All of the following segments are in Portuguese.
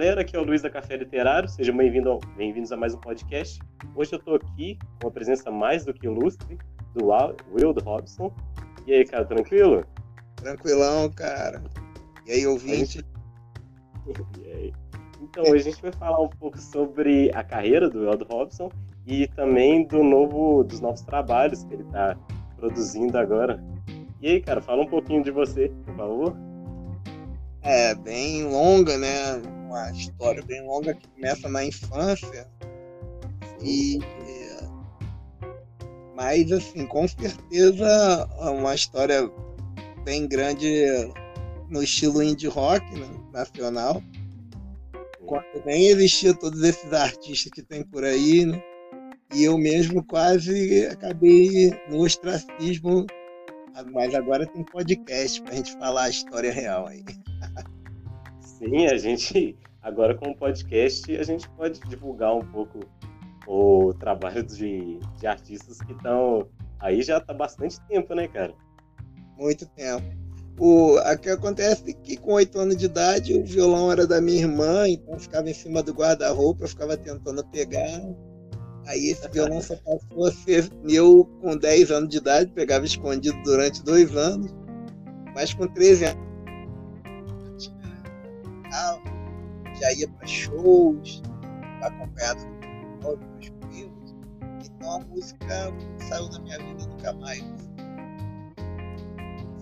Galera, aqui é o Luiz da Café Literário, sejam bem-vindos bem a mais um podcast. Hoje eu tô aqui com a presença mais do que ilustre do Will Robson. E aí, cara, tranquilo? Tranquilão, cara. E aí, ouvinte? E aí? Então, hoje a gente vai falar um pouco sobre a carreira do Will Robson e também do novo, dos novos trabalhos que ele está produzindo agora. E aí, cara, fala um pouquinho de você, por favor. É, bem longa, né? Uma história bem longa que começa na infância. E. Mas, assim, com certeza, uma história bem grande no estilo indie rock né? nacional. Quando nem existia todos esses artistas que tem por aí, né? E eu mesmo quase acabei no ostracismo, mas agora tem podcast para a gente falar a história real aí. Sim, a gente agora com o podcast a gente pode divulgar um pouco o trabalho de, de artistas que estão aí já está bastante tempo, né, cara? Muito tempo. O, que acontece é que com oito anos de idade o violão era da minha irmã, então ficava em cima do guarda-roupa, ficava tentando pegar Aí esse violão só passou a ser eu com 10 anos de idade, pegava escondido durante dois anos, mas com 13 anos já ia para shows, acompanhado dos meus primos. Então a música saiu da minha vida nunca mais.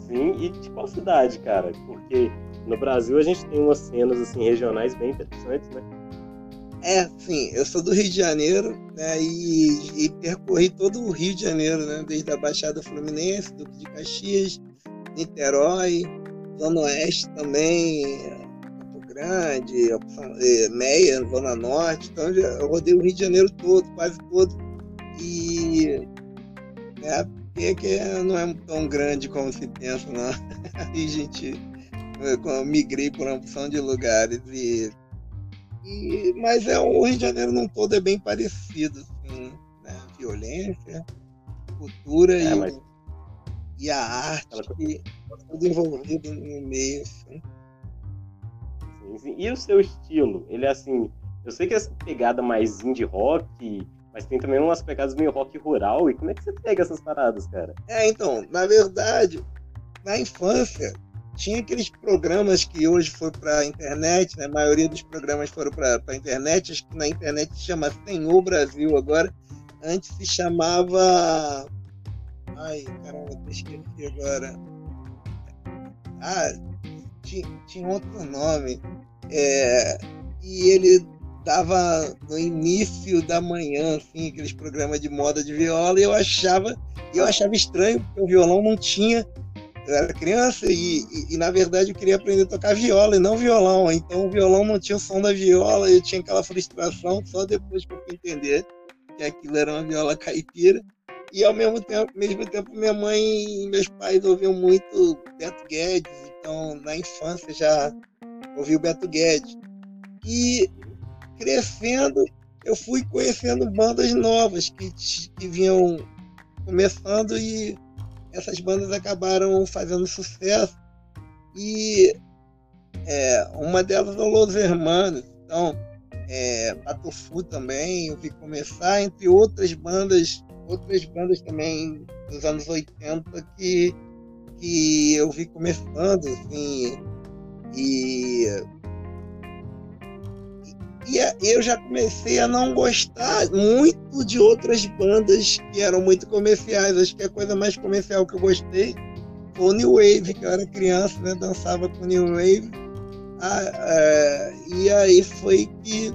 Sim, e de qual cidade, cara? Porque no Brasil a gente tem umas cenas assim regionais bem interessantes, né? É, sim, eu sou do Rio de Janeiro, né, e, e, percorri todo o Rio de Janeiro, né, desde a Baixada Fluminense, Duque de Caxias, Niterói, Zona Oeste também, Grande, é, Meia, Zona Norte, então eu rodei o Rio de Janeiro todo, quase todo, e né, é que não é tão grande como se pensa, não. Aí, gente, eu migrei por uma opção de lugares e e, mas é, o Rio de Janeiro num todo é bem parecido, assim, né? Violência, cultura é, e, mas... e a arte, Ela... tudo envolvido no meio, assim. Sim. E o seu estilo? Ele é assim, eu sei que é essa pegada mais indie rock, mas tem também umas pegadas meio rock rural. E como é que você pega essas paradas, cara? É, então, na verdade, na infância, tinha aqueles programas que hoje foi para a internet, né? a maioria dos programas foram para a internet, acho que na internet se chama Senhor Brasil agora, antes se chamava. Ai, caramba, esqueci agora. Ah, tinha, tinha outro nome. É, e ele dava no início da manhã, assim, aqueles programas de moda de viola, e eu achava, eu achava estranho, porque o violão não tinha eu era criança e, e, e, na verdade eu queria aprender a tocar viola e não violão. Então o violão não tinha o som da viola, eu tinha aquela frustração só depois que eu fui entender que aquilo era uma viola caipira. E ao mesmo tempo, mesmo tempo minha mãe e meus pais ouviam muito Beto Guedes, então na infância já ouvi o Beto Guedes. E crescendo, eu fui conhecendo bandas novas que, que vinham começando e essas bandas acabaram fazendo sucesso. E é, uma delas é o Los Hermanos, então é, Patufu também eu vi começar, entre outras bandas, outras bandas também dos anos 80 que, que eu vi começando, assim, e e eu já comecei a não gostar muito de outras bandas que eram muito comerciais. Acho que a coisa mais comercial que eu gostei foi o New Wave, que eu era criança, né? Dançava com New Wave. Ah, é, e aí foi que,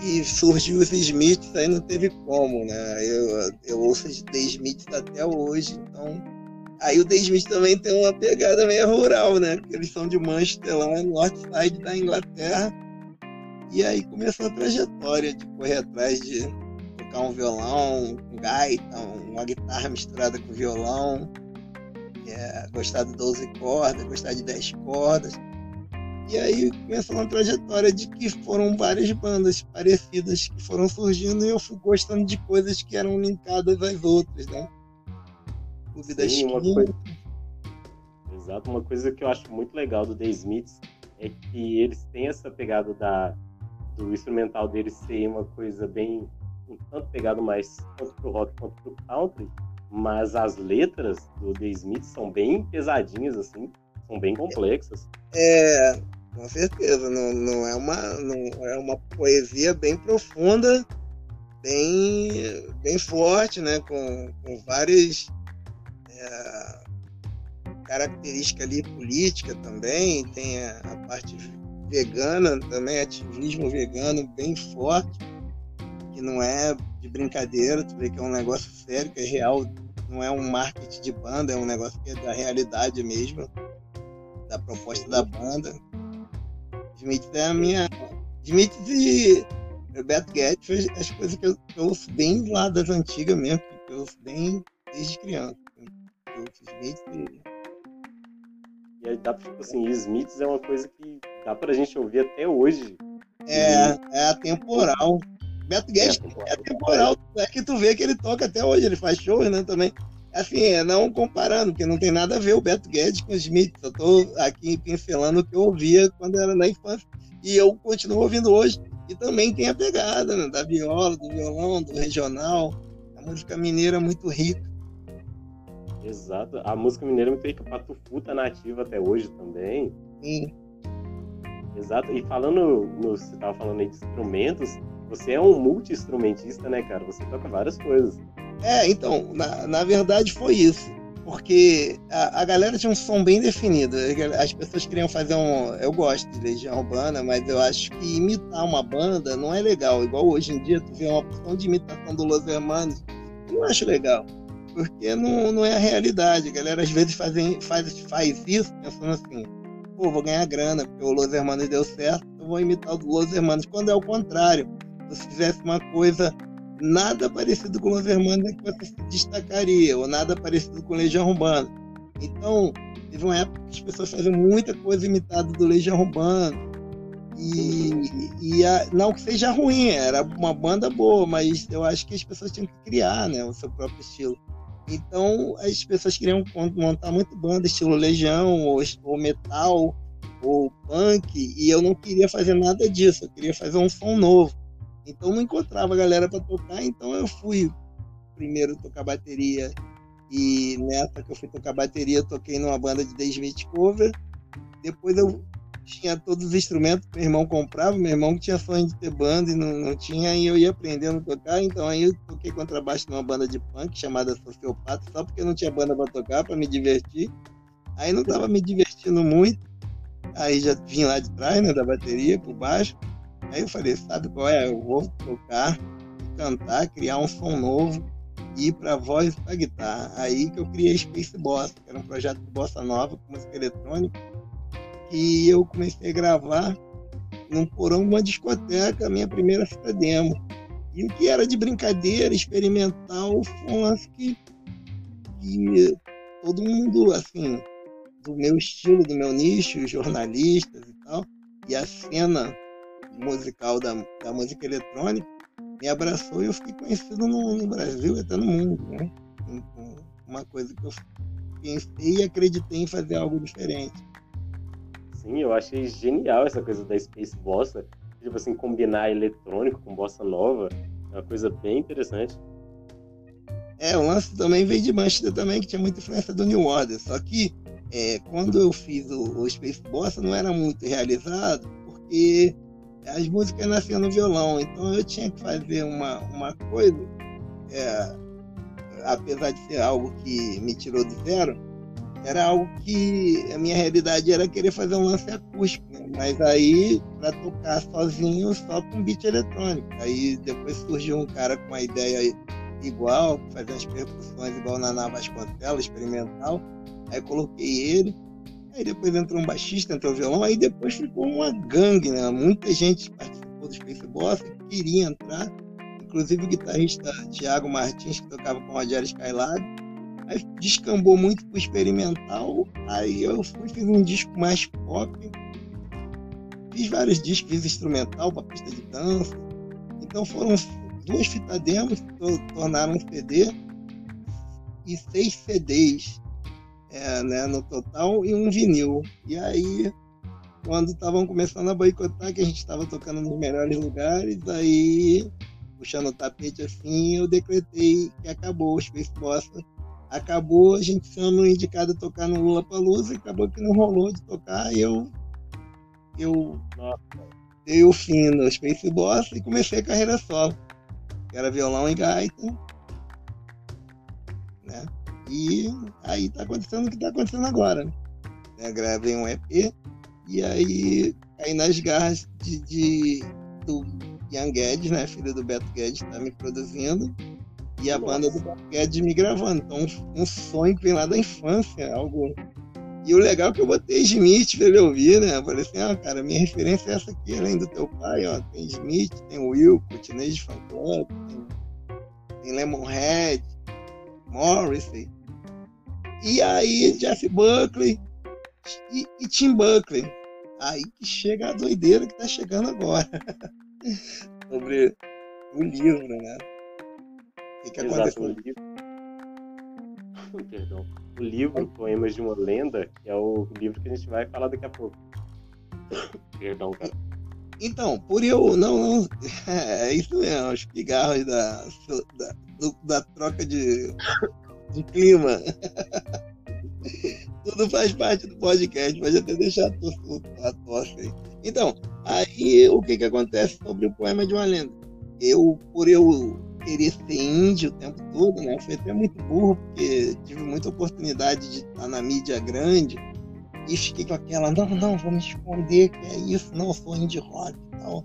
que surgiu os Smiths, aí não teve como, né? Eu, eu ouço os The Smiths até hoje, então... Aí o The Smith também tem uma pegada meio rural, né? Porque eles são de Manchester, lá no North Side da Inglaterra e aí começou a trajetória de correr atrás de tocar um violão, um gaita, uma guitarra misturada com violão, é, gostar de 12 cordas, gostar de 10 cordas. E aí começou uma trajetória de que foram várias bandas parecidas que foram surgindo e eu fui gostando de coisas que eram linkadas às outras, né? Clube Sim, da Uma coisa... Exato, uma coisa que eu acho muito legal do The Smiths é que eles têm essa pegada da, do instrumental deles ser uma coisa bem um tanto pegado mais tanto pro rock quanto pro country, mas as letras do The Smith são bem pesadinhas assim, são bem complexas. É, com certeza, não, não é uma não é uma poesia bem profunda, bem bem forte, né, com, com várias é, característica ali política também, tem a, a, parte vegana também, ativismo vegano bem forte, que não é de brincadeira, tu vê que é um negócio sério, que é real, não é um marketing de banda, é um negócio que é da realidade mesmo, da proposta da banda. Smith é a minha. Smith e Beto Guedes as coisas que eu, que eu ouço bem lá das antigas mesmo, que eu ouço bem desde criança. Eu ouço Smith e e aí dá pra, tipo assim, Smiths é uma coisa que dá pra gente ouvir até hoje. É, e... é atemporal. Beto Guedes é, é atemporal. É que tu vê que ele toca até hoje, ele faz shows, né, também. Assim, é não comparando, porque não tem nada a ver o Beto Guedes com o Smith. Eu tô aqui pincelando o que eu ouvia quando era na infância. E eu continuo ouvindo hoje. E também tem a pegada né, da viola, do violão, do regional. A música mineira é muito rica. Exato. A música mineira é muito rica. Patufu tá nativa até hoje também. Sim. Exato. E falando, no, você tava falando aí de instrumentos, você é um multi-instrumentista, né, cara? Você toca várias coisas. É, então, na, na verdade foi isso. Porque a, a galera tinha um som bem definido. As pessoas queriam fazer um. Eu gosto de Legião Urbana, mas eu acho que imitar uma banda não é legal. Igual hoje em dia, tu vê uma opção de imitação do Los Hermanos. Eu não acho legal porque não, não é a realidade. A galera às vezes fazem, faz, faz isso pensando assim, pô, vou ganhar grana, porque o Los Hermanos deu certo, eu vou imitar o Los Hermanos. Quando é o contrário, se fizesse uma coisa nada parecido com Los Hermanos que você se destacaria, ou nada parecido com Legião Urbana. Então, teve uma época que as pessoas faziam muita coisa imitada do Legião Urbana. E, e a, não que seja ruim, era uma banda boa, mas eu acho que as pessoas tinham que criar né, o seu próprio estilo. Então as pessoas queriam montar muito banda, estilo Legião, ou, ou metal, ou punk, e eu não queria fazer nada disso, eu queria fazer um som novo. Então não encontrava galera para tocar, então eu fui primeiro tocar bateria, e nessa que eu fui tocar bateria, toquei numa banda de The Smith Cover. Depois eu tinha todos os instrumentos que meu irmão comprava, meu irmão tinha sonho de ter banda e não, não tinha, e eu ia aprendendo a tocar, então aí eu toquei contrabaixo numa banda de punk chamada Sociopata, só porque não tinha banda para tocar, para me divertir. Aí não tava me divertindo muito, aí já vim lá de trás, né, da bateria, por baixo. Aí eu falei, sabe qual é? Eu vou tocar, cantar, criar um som novo, e ir para voz e para guitarra. Aí que eu criei Space Bossa, que era um projeto de bossa nova com música eletrônica e eu comecei a gravar num porão de uma discoteca, minha primeira fita demo. E o que era de brincadeira, experimental, foi um lance que, que todo mundo, assim, do meu estilo, do meu nicho, jornalistas e tal, e a cena musical da, da música eletrônica, me abraçou e eu fiquei conhecido no, no Brasil e até no mundo. Né? Uma coisa que eu pensei e acreditei em fazer algo diferente assim, eu achei genial essa coisa da Space Bossa. Tipo assim, combinar eletrônico com bossa nova. É uma coisa bem interessante. É, o lance também veio de Manchester também, que tinha muita influência do New Order. Só que é, quando eu fiz o, o Space Bossa não era muito realizado, porque as músicas nasciam no violão. Então eu tinha que fazer uma, uma coisa, é, apesar de ser algo que me tirou do zero, era algo que a minha realidade era querer fazer um lance acústico, né? mas aí para tocar sozinho só com beat eletrônico. Aí depois surgiu um cara com uma ideia igual, fazer as percussões igual na Nava Vasconcelos, experimental. Aí coloquei ele. Aí depois entrou um baixista, entrou um violão, aí depois ficou uma gangue, né? Muita gente participou do Space Boss que queria entrar, inclusive o guitarrista Thiago Martins, que tocava com o Rogério Skylab Aí descambou muito pro experimental. Aí eu fui, fiz um disco mais pop. Fiz vários discos, fiz instrumental para pista de dança. Então foram duas fitas demos que tornaram um CD e seis CDs é, né, no total e um vinil. E aí quando estavam começando a boicotar, que a gente estava tocando nos melhores lugares, aí, puxando o tapete assim, eu decretei que acabou o Space Bossa. Acabou a gente sendo indicado a tocar no Lula Palusa, acabou que não rolou de tocar, e eu, eu dei o fim no Space Bossa e comecei a carreira solo. Era violão e gaita. Né? E aí tá acontecendo o que tá acontecendo agora. Né? Gravei um EP e aí caí nas garras de, de do Ian Guedes, né? Filho do Beto Guedes, tá me produzindo. E a Nossa. banda do Beto Guedes me gravando. Então, um sonho que vem lá da infância, algo. E o legal é que eu botei Smith pra ele ouvir, né? Eu falei assim, ah, cara, minha referência é essa aqui, além do teu pai, ó. Tem Smith, tem Will, Teenage Fan Club, tem, tem Lemonhead, Morrissey. E aí, Jeff Buckley e, e Tim Buckley. Aí que chega a doideira que tá chegando agora. Sobre o livro, né? O que, que aconteceu? O livro. Perdão. O livro Poemas de uma Lenda, que é o livro que a gente vai falar daqui a pouco. Perdão, cara. Então, por eu. Não, não. É isso mesmo, os pigarros da, da, do, da troca de, de clima. Tudo faz parte do podcast, pode até deixar a tosse aí. Então, aí o que, que acontece sobre o poema de uma lenda? Eu, por eu querer ser índio o tempo todo, né? Fui até muito burro, porque tive muita oportunidade de estar na mídia grande e fiquei com aquela, não, não, vou me esconder, que é isso, não, sou indie rock e tal.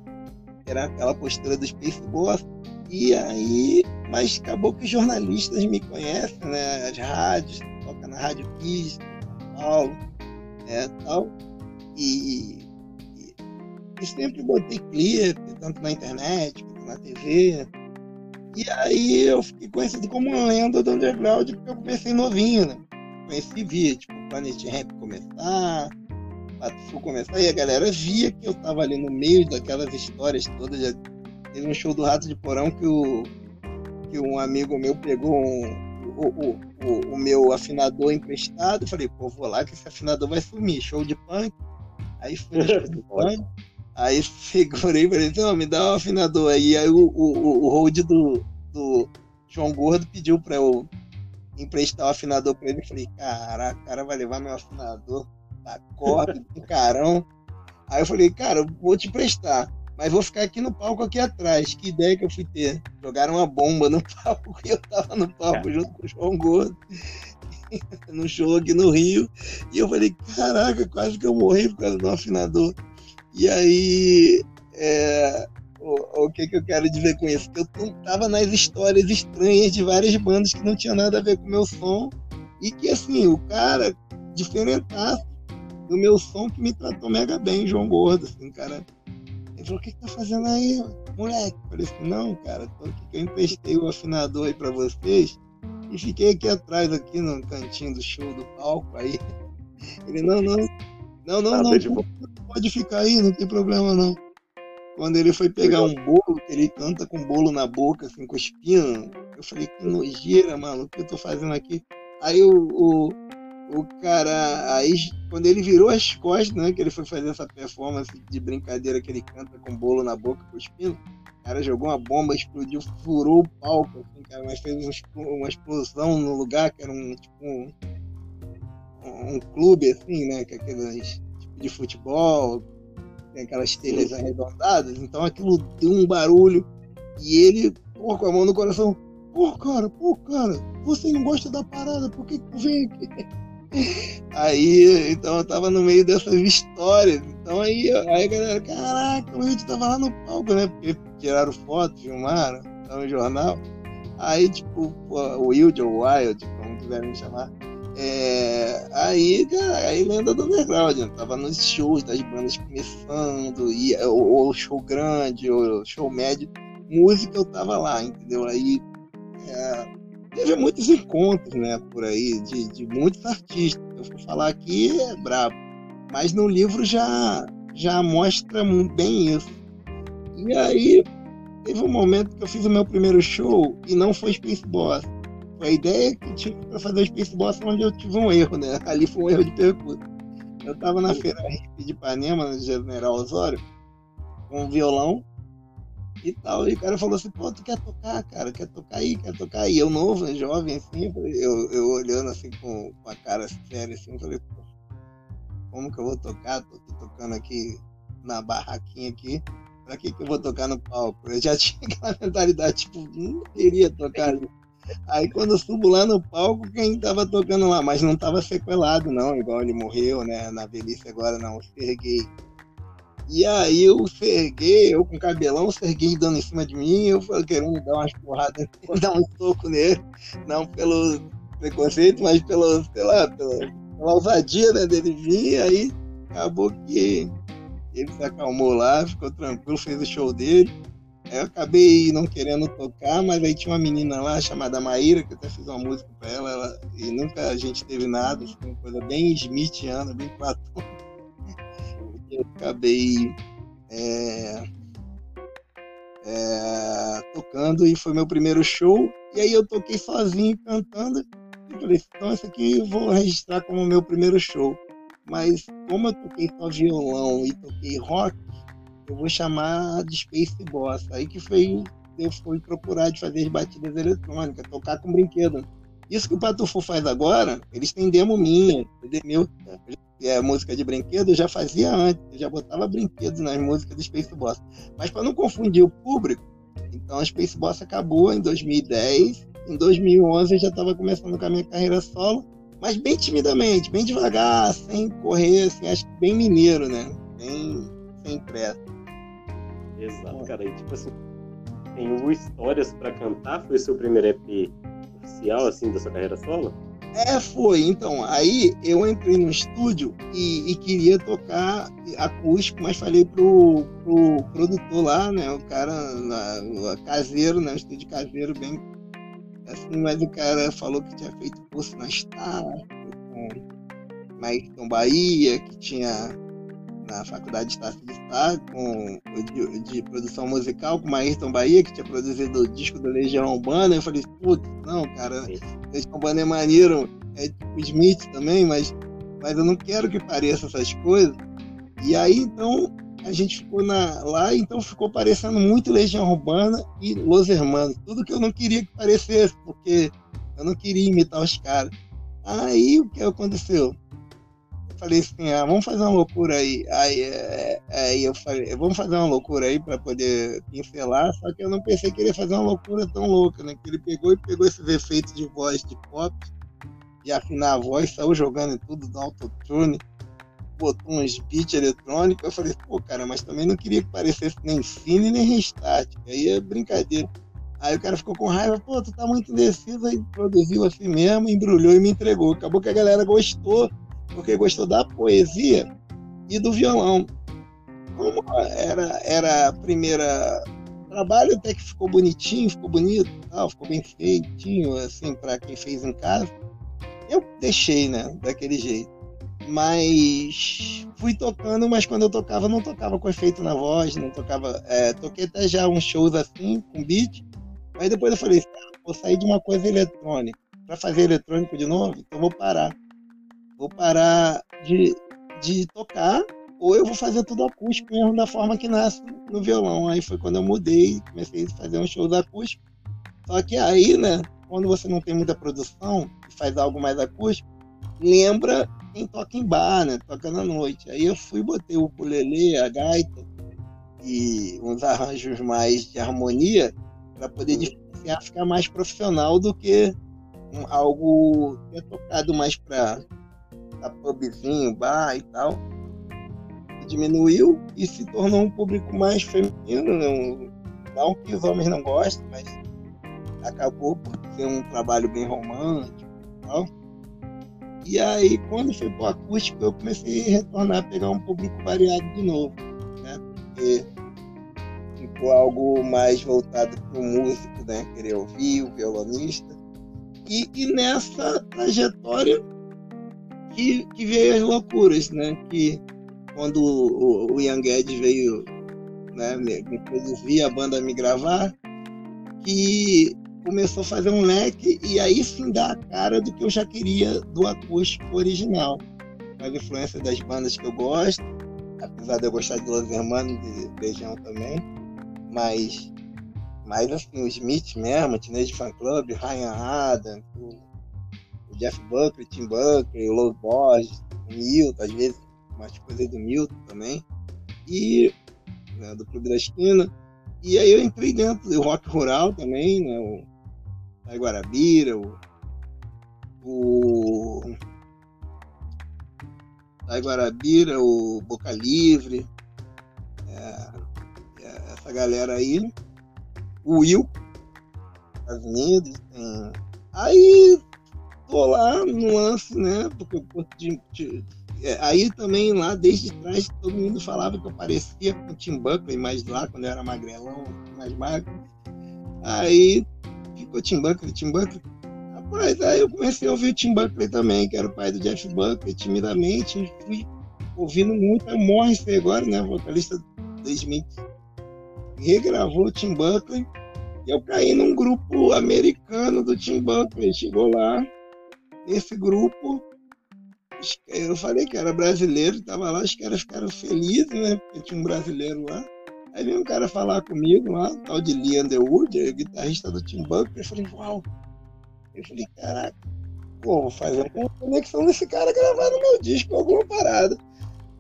Era aquela postura do Space Boss. E aí, mas acabou que os jornalistas me conhecem, né? As rádios, toca na Rádio Kiss, São Paulo, né, tal. E, e, e sempre botei clipe, tanto na internet quanto na TV. E aí eu fiquei conhecido como uma lenda do underground porque eu comecei novinho, né? Conheci via, tipo, Planet Ramp começar, Pato começar, e a galera via que eu tava ali no meio daquelas histórias todas. Já teve um show do Rato de Porão que, o, que um amigo meu pegou um, o, o, o, o meu afinador emprestado. Falei, pô, vou lá que esse afinador vai sumir. Show de punk. Aí fui no show de punk. Aí segurei falei, não, me dá um afinador aí. Aí o, o, o hold do, do João Gordo pediu pra eu emprestar o afinador pra ele. Falei, caraca, o cara vai levar meu afinador da corda, do carão. Aí eu falei, cara, eu vou te emprestar, mas vou ficar aqui no palco aqui atrás. Que ideia que eu fui ter? Jogaram uma bomba no palco e eu tava no palco junto com o João Gordo. no show aqui no Rio. E eu falei, caraca, quase que eu morri por causa do afinador. E aí, é, o, o, que, que eu quero dizer com isso? Eu tava nas histórias estranhas de várias bandas que não tinha nada a ver com o meu som. E que, assim, o cara diferentaço do meu som que me tratou mega bem, João Gordo, assim, cara. Ele falou, o que, que tá fazendo aí, moleque? Eu falei assim, não, cara, tô aqui que eu emprestei o afinador aí pra vocês e fiquei aqui atrás, aqui no cantinho do show do palco, aí. Ele, não, não, não, não, não, não pode ficar aí, não tem problema não. Quando ele foi pegar um bolo, que ele canta com bolo na boca, assim, com espinho, eu falei, que nojeira, mano, o que eu tô fazendo aqui? Aí o, o, o cara, aí quando ele virou as costas, né, que ele foi fazer essa performance de brincadeira que ele canta com bolo na boca, com espinho, o cara jogou uma bomba, explodiu, furou o palco, assim, cara, mas fez uma explosão no lugar, que era um, tipo, um, um clube, assim, né, que é aqueles de futebol, tem aquelas telhas Sim. arredondadas, então aquilo deu um barulho e ele, pô, com a mão no coração, pô, cara, pô, cara, você não gosta da parada, por que tu vem aqui? Aí, então eu tava no meio dessas histórias, então aí, aí a galera, caraca, a gente tava lá no palco, né, porque tiraram foto, filmaram, tá no jornal, aí tipo, o Wild ou Wild, como quiserem me chamar, é, aí, cara, aí lenda do underground, né? tava nos shows das bandas começando, e, ou, ou show grande, ou show médio, música eu tava lá, entendeu? Aí é, teve muitos encontros, né, por aí, de, de muitos artistas. Eu vou falar aqui é brabo, mas no livro já, já mostra bem isso. E aí teve um momento que eu fiz o meu primeiro show e não foi Space Boss a ideia que eu tive para fazer o Space Boss onde eu tive um erro, né? Ali foi um erro de percurso. Eu tava na feira de Ipanema, no General Osório, com um violão e tal. E o cara falou assim, pô, tu quer tocar, cara? Quer tocar aí, quer tocar aí? Eu novo, jovem, assim, eu, eu olhando assim com, com a cara séria, assim, falei, pô, como que eu vou tocar? Tô, tô tocando aqui na barraquinha aqui. Pra que, que eu vou tocar no palco? Eu já tinha aquela mentalidade, tipo, não queria tocar. Aí quando eu subo lá no palco, quem tava tocando lá, mas não tava sequelado, não, igual ele morreu, né? Na velhice agora não, o Serguei. E aí o Serguei, eu com cabelão, Serguei dando em cima de mim, eu falei, querendo dar umas porradas, dar um soco nele, não pelo preconceito, mas pelo, sei lá, pela, pela ousadia né, dele vir, aí acabou que ele se acalmou lá, ficou tranquilo, fez o show dele. Aí eu acabei não querendo tocar, mas aí tinha uma menina lá chamada Maíra, que eu até fiz uma música pra ela, ela e nunca a gente teve nada, foi uma coisa bem Smithiana, bem Platão. Eu acabei é, é, tocando e foi meu primeiro show. E aí eu toquei sozinho cantando. E falei, então esse aqui eu vou registrar como meu primeiro show. Mas como eu toquei só violão e toquei rock, eu vou chamar de Space Boss. Aí que foi, eu fui procurar de fazer as batidas eletrônicas, tocar com brinquedo. Isso que o Patufo faz agora, eles têm demo minha, meu, é, música de brinquedo, eu já fazia antes, eu já botava brinquedos nas músicas do Space Boss. Mas para não confundir o público, então a Space Boss acabou em 2010, em 2011 eu já estava começando com a minha carreira solo, mas bem timidamente, bem devagar, sem correr, assim, acho que bem mineiro, né? Bem sem pressa. Exato, cara. E tipo assim, tem o Histórias para Cantar, foi o seu primeiro EP oficial, assim, da sua carreira solo? É, foi. Então, aí eu entrei no estúdio e, e, queria tocar acústico, mas falei pro, pro produtor lá, né? O cara na, caseiro, né? O estúdio caseiro, bem Assim, mas o cara falou que tinha feito curso na Star, com Maicon Bahia, que tinha na faculdade de Estado, com, de, de, produção musical, com Maírton Bahia, que tinha produzido o disco do Legião Urbana. Eu falei, putz, não, cara, Legião Urbana é maneiro, é tipo Smith também, mas, mas eu não quero que pareça essas coisas. E aí, então, a gente ficou na, lá, então ficou parecendo muito Legião Urbana e Los Hermanos. Tudo que eu não queria que parecesse, porque eu não queria imitar os caras. Aí o que aconteceu? Falei assim, ah, vamos fazer uma loucura aí. Aí, é, aí eu falei, vamos fazer uma loucura aí para poder pincelar, só que eu não pensei que ele ia fazer uma loucura tão louca, né? Que ele pegou e pegou esses efeitos de voz de pop, de afinar a voz, saiu jogando em tudo do autotune botou uns beats eletrônicos. Eu falei, pô, cara, mas também não queria que parecesse nem cine nem restart. Aí é brincadeira. Aí o cara ficou com raiva, pô, tu tá muito indeciso, aí produziu assim mesmo, embrulhou e me entregou. Acabou que a galera gostou, porque gostou da poesia e do violão. Como era, era a primeira trabalho, até que ficou bonitinho, ficou bonito, tal, ficou bem feitinho, assim, para quem fez em casa. Eu deixei, né, daquele jeito. Mas fui tocando, mas quando eu tocava, não tocava com efeito na voz, não tocava. É, toquei até já uns shows assim, com beat. Mas depois eu falei, vou sair de uma coisa eletrônica. Para fazer eletrônico de novo, então vou parar. Vou parar de, de tocar, ou eu vou fazer tudo acústico mesmo, da forma que nasce no violão. Aí foi quando eu mudei, comecei a fazer um show acústico. Só que aí, né, quando você não tem muita produção e faz algo mais acústico, lembra quem toca em bar, né? Toca na noite. Aí eu fui, botei o ukulele, a gaita e uns arranjos mais de harmonia para poder diferenciar, ficar mais profissional do que um, algo que é tocado mais para pubzinho, bar e tal. Diminuiu e se tornou um público mais feminino, né? não que os homens não gostem, mas acabou por ser um trabalho bem romântico e tal. E aí, quando foi pro acústico, eu comecei a retornar a pegar um público variado de novo, né? Porque ficou algo mais voltado para o músico, né? Querer ouvir, o violonista. E, e nessa trajetória que, que veio as loucuras, né? Que quando o, o Young Ed veio né, me, me produzir, a banda me gravar, que começou a fazer um leque e aí sim dá a cara do que eu já queria do acústico original. principais influências das bandas que eu gosto, apesar de eu gostar de Los Hermanos e Beijão também, mas, mas assim, o Smith mesmo, Teenage Fan Club, Ryan Adams, o, o Jeff Buckley, Tim Buckley, o Low Borges, o Milton, às vezes umas coisas do Milton também, e né, do Clube da Esquina, e aí eu entrei dentro do rock rural também, né, o Guarabira, o o da Guarabira, o Boca Livre, é, é, essa galera aí, o Will, Estados Unidos, tem... aí tô lá no lance, né? Porque eu curto de, de é, aí também lá desde trás todo mundo falava que eu parecia com o Tim Buckley, mas lá quando eu era magrelão, mais magro. Aí ficou Tim Buckley, Tim Buckley. Mas aí eu comecei a ouvir o Tim Buckley também, que era o pai do Jeff Buckley, timidamente. Fui ouvindo muito a Morrissey agora, né? Vocalista Smith. Regravou o Tim Buckley. E eu caí num grupo americano do Tim Buckley. Chegou lá, nesse grupo, eu falei que era brasileiro, estava lá, os caras ficaram felizes, né? Porque tinha um brasileiro lá. Aí veio um cara falar comigo lá, tal de Lee Underwood, guitarrista do Tim Buckley. Eu falei, uau, eu falei, caraca, pô, vou fazer uma conexão desse cara gravar no meu disco, alguma parada.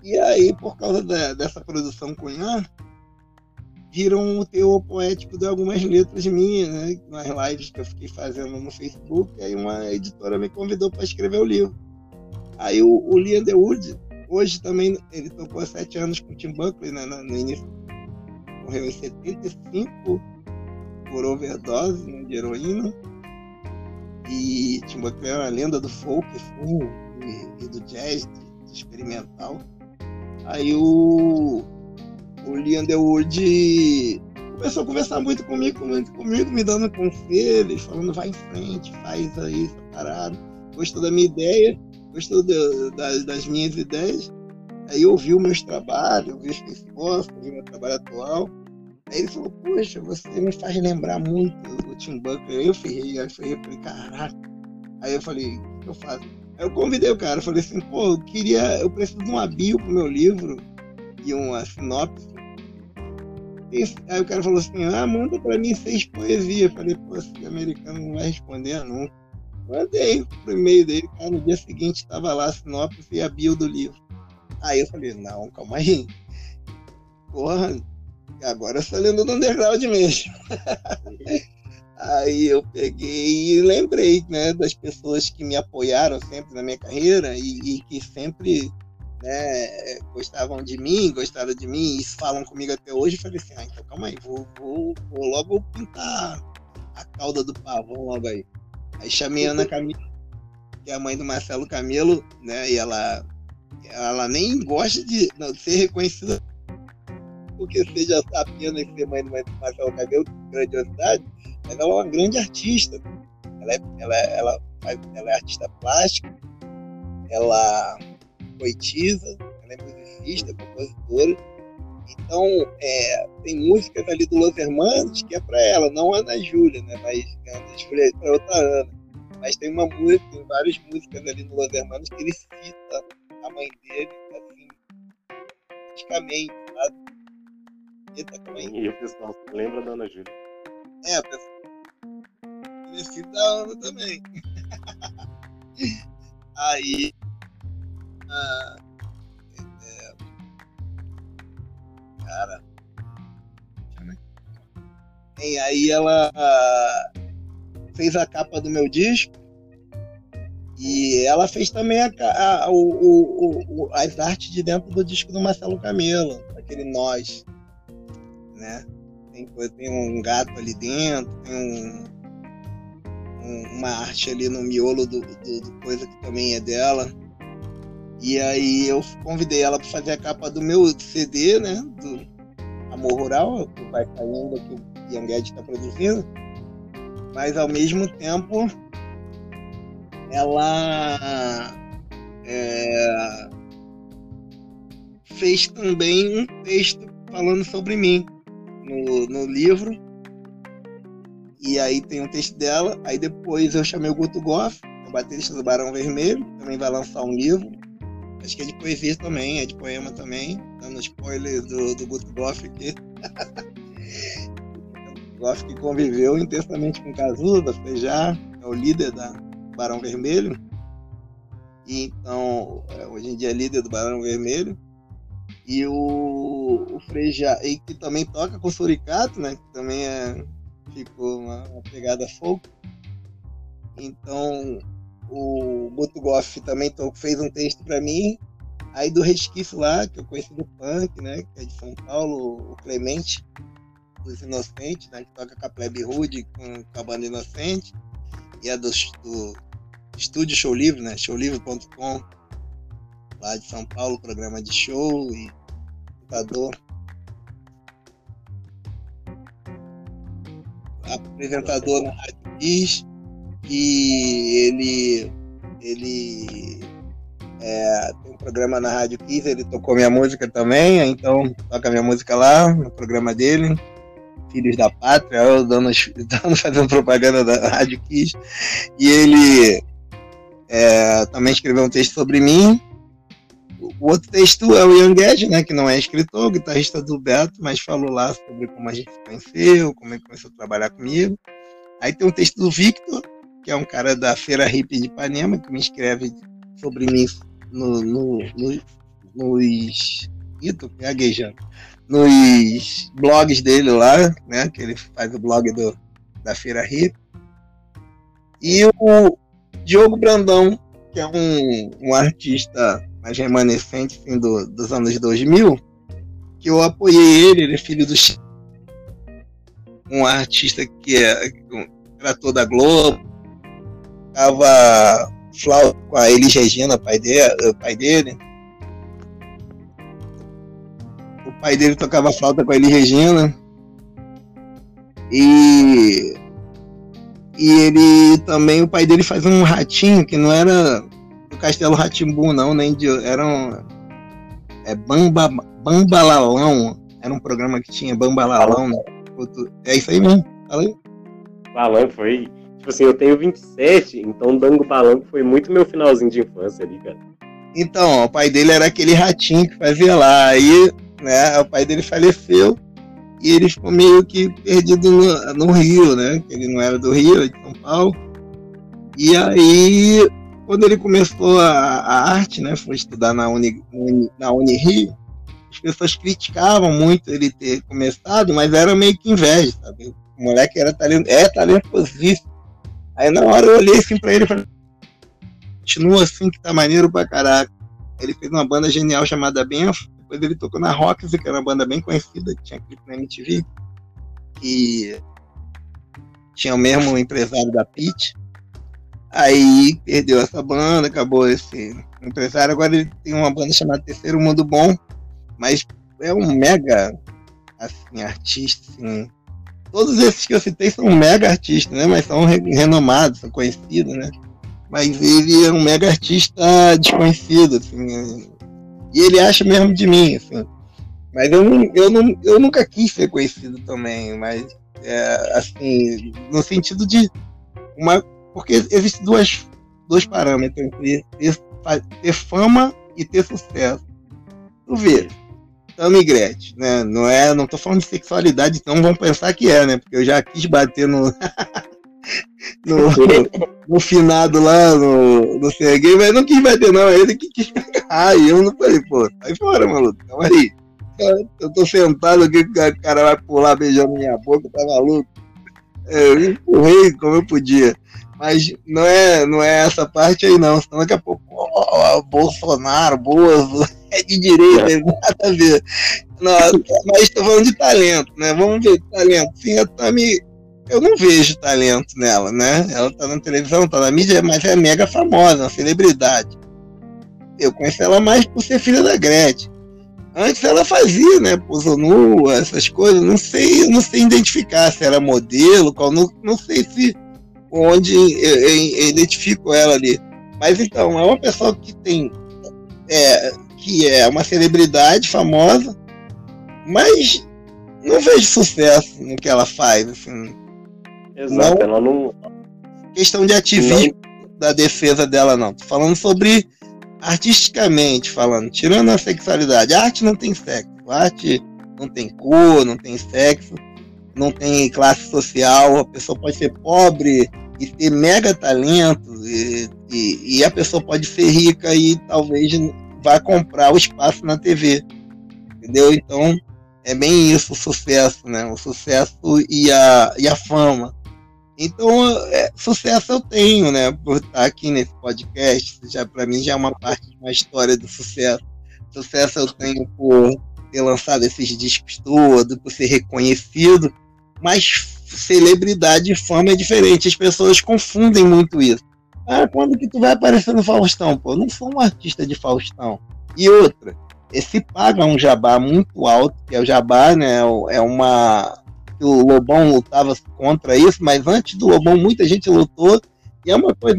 E aí, por causa da, dessa produção Cunhã, viram o teor poético de algumas letras minhas, né? Nas lives que eu fiquei fazendo no Facebook. Aí uma editora me convidou para escrever o livro. Aí o, o Lee hoje também, ele tocou há sete anos com o Tim Buckley, né? No, início. Morreu em 75 por overdose né, de heroína. E Tim Buckley é uma lenda do folk assim, e, e, do jazz, do experimental. Aí o, o Lee Underwood começou a conversar muito comigo, muito comigo, me dando conselhos, falando vai em frente, faz aí essa parada. Gostou da minha ideia, gostou de, das, das minhas ideias. Aí ouviu meus trabalhos, ouviu eles gostam, ouviu meu trabalho atual. Aí ele falou, poxa, você me faz lembrar muito o Tim. Aí eu ferrei, aí eu falei, caraca. Aí eu falei, o que eu faço? Aí eu convidei o cara, falei assim, pô, eu queria, eu preciso de uma bio pro meu livro e uma sinopse. Aí o cara falou assim, ah, manda pra mim seis poesias. Eu falei, pô, esse americano não vai responder nunca. Mandei pro e-mail dele, cara, no dia seguinte estava lá a sinopse e a bio do livro. Aí eu falei, não, calma aí. Porra, Agora eu sou lendo do underground mesmo. Aí eu peguei e lembrei né, das pessoas que me apoiaram sempre na minha carreira e, e que sempre né, gostavam de mim, gostaram de mim e falam comigo até hoje. falei assim: ah, então calma aí, vou, vou, vou logo pintar a cauda do pavão logo aí. Aí chamei a Ana Camila, que é a mãe do Marcelo Camelo, né? E ela, ela nem gosta de não, ser reconhecida porque seja apenas ser mãe do Marcelo Cabelo, grandiosidade, mas ela é uma grande artista. Ela é, ela, ela, ela é artista plástica, ela poetisa, ela é musicista, compositora. Então, é, tem músicas ali do Los Hermanos que é para ela, não a Ana Júlia, né? Mas a Ana Júlia é para outra Ana. Mas tem uma música, tem várias músicas ali do Los Hermanos que ele cita a mãe dele, assim, praticamente, sabe? Eita, também. E o pessoal se lembra da Ana Júlia. É, o pessoal. Conhecido da Ana também. Aí. É, cara. E aí ela ah, fez a capa do meu disco. E ela fez também a, a, o, o, o, as artes de dentro do disco do Marcelo Camelo, aquele Nós né? Tem, tem um gato ali dentro, tem um, um, uma arte ali no miolo do, do, do, coisa que também é dela. E aí eu convidei ela para fazer a capa do meu CD, né? Do Amor Rural, que vai saindo que o Young está produzindo. Mas ao mesmo tempo ela é, fez também um texto falando sobre mim no, no livro. E aí tem um texto dela. Aí depois eu chamei o Guto Goff, o baterista do Barão Vermelho, também vai lançar um livro. Acho que é de poesia também, é de poema também. Dando spoiler do, do Guto Goff aqui. Goff que conviveu intensamente com Cazuza, Frejá, é o líder da Barão Vermelho. E então, é, hoje em dia é líder do Barão Vermelho. E o, o Frejá, e que também toca com o Suricato, né? Que também é, ficou uma, uma pegada folk. Então, o Guto Goff também fez um texto para mim. Aí do resquício lá, que eu conheci do punk, né? Que é de São Paulo, o Clemente, dos Inocentes, né? Que toca com a Plebe Rude, com, com a banda Inocente. E é do, do Estúdio Show Livre, né? Showlivre.com, lá de São Paulo, programa de show e computador. Apresentador na Rádio Bis que ele, ele é, tem um programa na Rádio Kiss, ele tocou minha música também, então toca minha música lá no programa dele. Filhos da Pátria, eu dando, dando fazendo propaganda da Rádio Kiss. E ele é, também escreveu um texto sobre mim. O outro texto é o Ian Guedes, né, que não é escritor, guitarrista do Beto, mas falou lá sobre como a gente se conheceu, como ele começou a trabalhar comigo. Aí tem um texto do Victor, que é um cara da Feira Hippie de Ipanema, que me escreve sobre mim no, no, no, nos. Ih, tô gaguejando. Nos blogs dele lá, né? Que ele faz o blog do, da Feira Hippie. E o Diogo Brandão, que é um, um artista mais remanescente assim, do, dos anos 2000, que eu apoiei ele, ele é filho do um artista que é, era toda Globo, tocava flauta com a Elis Regina, pai dele, o pai dele. O pai dele tocava flauta com a Elis Regina. E e ele também, o pai dele faz um ratinho que não era do Castelo Ratimbu, não, nem de. Era um. É Bamba, Bambalalão. Era um programa que tinha Bambalalão. Né? É isso aí mesmo. Fala aí. Balão foi Tipo assim, eu tenho 27, então Dango Palanco foi muito meu finalzinho de infância ali, cara. Então, o pai dele era aquele ratinho que fazia lá. Aí, né, o pai dele faleceu e ele ficou meio que perdido no, no Rio, né? Ele não era do Rio, era de São Paulo. E aí, quando ele começou a, a arte, né? Foi estudar na Uni, Uni, na Unirio, as pessoas criticavam muito ele ter começado, mas era meio que inveja, sabe? O moleque era talento, é talentosíssimo. Aí na hora eu olhei assim pra ele e falei, continua assim que tá maneiro pra caraca. Ele fez uma banda genial chamada Benf, depois ele tocou na Roxy, que era uma banda bem conhecida, que tinha clipe na MTV, que tinha o mesmo empresário da Pit. Aí perdeu essa banda, acabou esse empresário. Agora ele tem uma banda chamada Terceiro Mundo Bom, mas é um mega assim, artista, assim, Todos esses que eu citei são mega artistas, né? Mas são renomados, são conhecidos, né? Mas ele é um mega artista desconhecido, assim. Né? E ele acha mesmo de mim, assim. Mas eu, não, eu, não, eu nunca quis ser conhecido também, mas é, assim, no sentido de uma. Porque existem duas, dois parâmetros entre ter, ter fama e ter sucesso. Tu vê, Tammy Gretchen, né? Não é, não tô falando de sexualidade, então vão pensar que é, né? Porque eu já quis bater no no, no, finado lá no, no Serguei, mas não quis bater não, é ele que quis pegar. E eu não falei, pô, sai fora, maluco, calma aí. Eu tô sentado aqui, o cara vai pular beijando minha boca, tá maluco? É, eu empurrei como eu podia. Mas não é, não é essa parte aí não, senão daqui a pouco, oh, Bolsonaro, Bozo, é de direita, é. nada a ver. Não, mas estou falando de talento, né? Vamos ver talento. Sim, a Tami, eu não vejo talento nela, né? Ela tá na televisão, tá na mídia, mas é mega famosa, uma celebridade. Eu conheço ela mais por ser filha da Gretchen. Antes ela fazia, né? Pouso nua, essas coisas. Não sei, não sei identificar se era modelo, qual, não, não sei se onde eu, eu, eu identifico ela ali. Mas então, é uma pessoa que tem é, que é uma celebridade famosa, mas não vejo sucesso no que ela faz. Assim. Exato, não, ela não. Questão de ativismo não. da defesa dela, não. Tô falando sobre artisticamente falando, tirando a sexualidade, a arte não tem sexo, a arte não tem cor, não tem sexo, não tem classe social, a pessoa pode ser pobre e ter mega talento, e, e, e a pessoa pode ser rica e talvez vá comprar o espaço na TV. Entendeu? Então, é bem isso o sucesso, né? O sucesso e a, e a fama. Então, é, sucesso eu tenho, né? Por estar aqui nesse podcast, já para mim já é uma parte de uma história do sucesso. Sucesso eu tenho por ter lançado esses discos todos, por ser reconhecido, mas celebridade e fama é diferente. As pessoas confundem muito isso. Ah, quando que tu vai aparecer no Faustão? Pô, eu não sou um artista de Faustão. E outra, esse paga um jabá muito alto, que é o jabá, né? É uma. O Lobão lutava contra isso, mas antes do Lobão muita gente lutou. E é uma coisa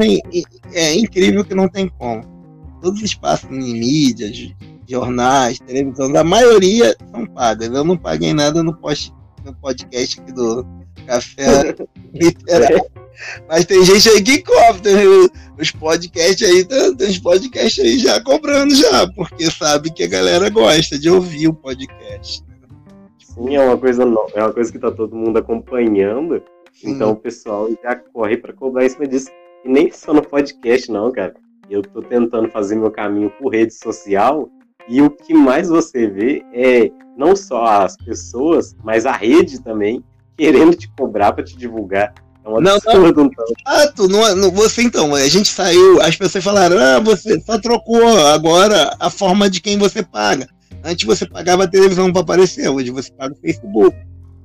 é, incrível que não tem como. Todos os espaços em mídias, jornais, televisão, a maioria são pagas. Eu não paguei nada no, post, no podcast aqui do Café Literário. Mas tem gente aí que cobra, tem os podcasts aí, tem os podcasts aí já cobrando já, porque sabe que a galera gosta de ouvir o podcast. Né? Sim, é uma coisa nova, é uma coisa que tá todo mundo acompanhando, então o pessoal já corre para cobrar em cima disso. E nem só no podcast, não, cara. Eu tô tentando fazer meu caminho por rede social e o que mais você vê é não só as pessoas, mas a rede também querendo te cobrar para te divulgar. É um não, absurdo, não. então. Ah, tu, não, não, você então, a gente saiu, as pessoas falaram, ah, você só trocou agora a forma de quem você paga. Antes você pagava a televisão para aparecer, hoje você paga o Facebook,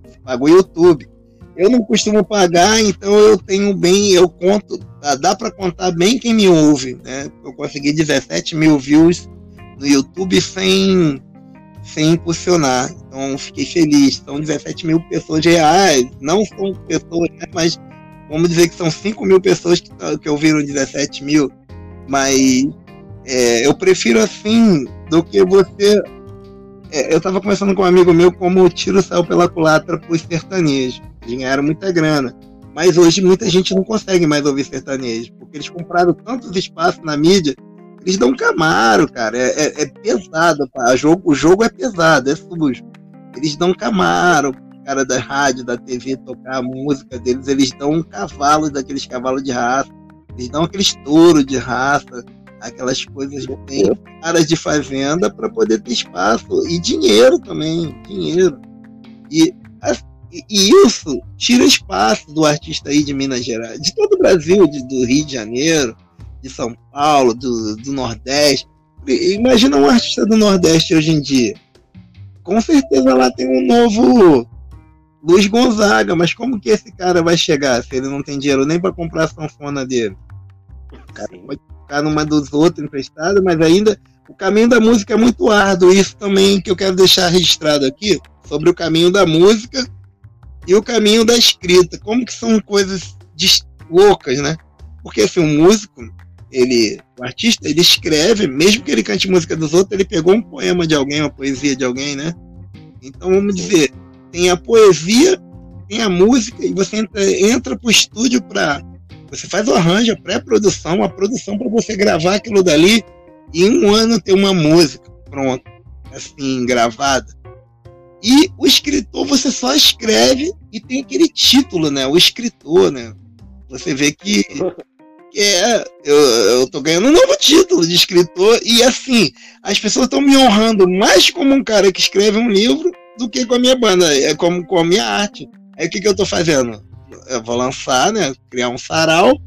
você paga o YouTube. Eu não costumo pagar, então eu tenho bem, eu conto, dá para contar bem quem me ouve, né? Eu consegui 17 mil views no YouTube sem, sem impulsionar. Então fiquei feliz. São 17 mil pessoas reais, não são pessoas, né? mas vamos dizer que são 5 mil pessoas que, que ouviram 17 mil, mas é, eu prefiro assim do que você. É, eu estava conversando com um amigo meu como o tiro saiu pela culatra para. Eles ganharam muita grana. Mas hoje muita gente não consegue mais ouvir sertanejo, porque eles compraram tantos espaços na mídia, eles dão camaro, cara. É, é, é pesado, pá. O jogo, o jogo é pesado, é sujo. Eles dão camaro, cara da rádio, da TV tocar a música deles, eles dão um cavalo daqueles cavalos de raça, eles dão aqueles touros de raça, aquelas coisas bem caras de fazenda para poder ter espaço e dinheiro também, dinheiro. E, e isso tira espaço do artista aí de Minas Gerais, de todo o Brasil, de, do Rio de Janeiro, de São Paulo, do, do Nordeste. Imagina um artista do Nordeste hoje em dia. Com certeza lá tem um novo Luiz Gonzaga, mas como que esse cara vai chegar se ele não tem dinheiro nem para comprar a sanfona dele? O cara Sim. pode ficar numa dos outros emprestado, mas ainda o caminho da música é muito árduo. Isso também que eu quero deixar registrado aqui sobre o caminho da música e o caminho da escrita. Como que são coisas loucas, né? Porque assim, um músico, ele, o artista, ele escreve, mesmo que ele cante música dos outros, ele pegou um poema de alguém, uma poesia de alguém, né? Então vamos dizer, tem a poesia, tem a música, e você entra, entra para o estúdio para. Você faz o arranjo, a pré-produção, a produção para você gravar aquilo dali, e em um ano ter uma música pronta, assim, gravada. E o escritor, você só escreve e tem aquele título, né? O escritor, né? Você vê que, que é, eu, eu tô ganhando um novo título de escritor, e assim, as pessoas estão me honrando mais como um cara que escreve um livro do que com a minha banda, é como com a minha arte. Aí o que, que eu tô fazendo? Eu vou lançar, né? Criar um sarau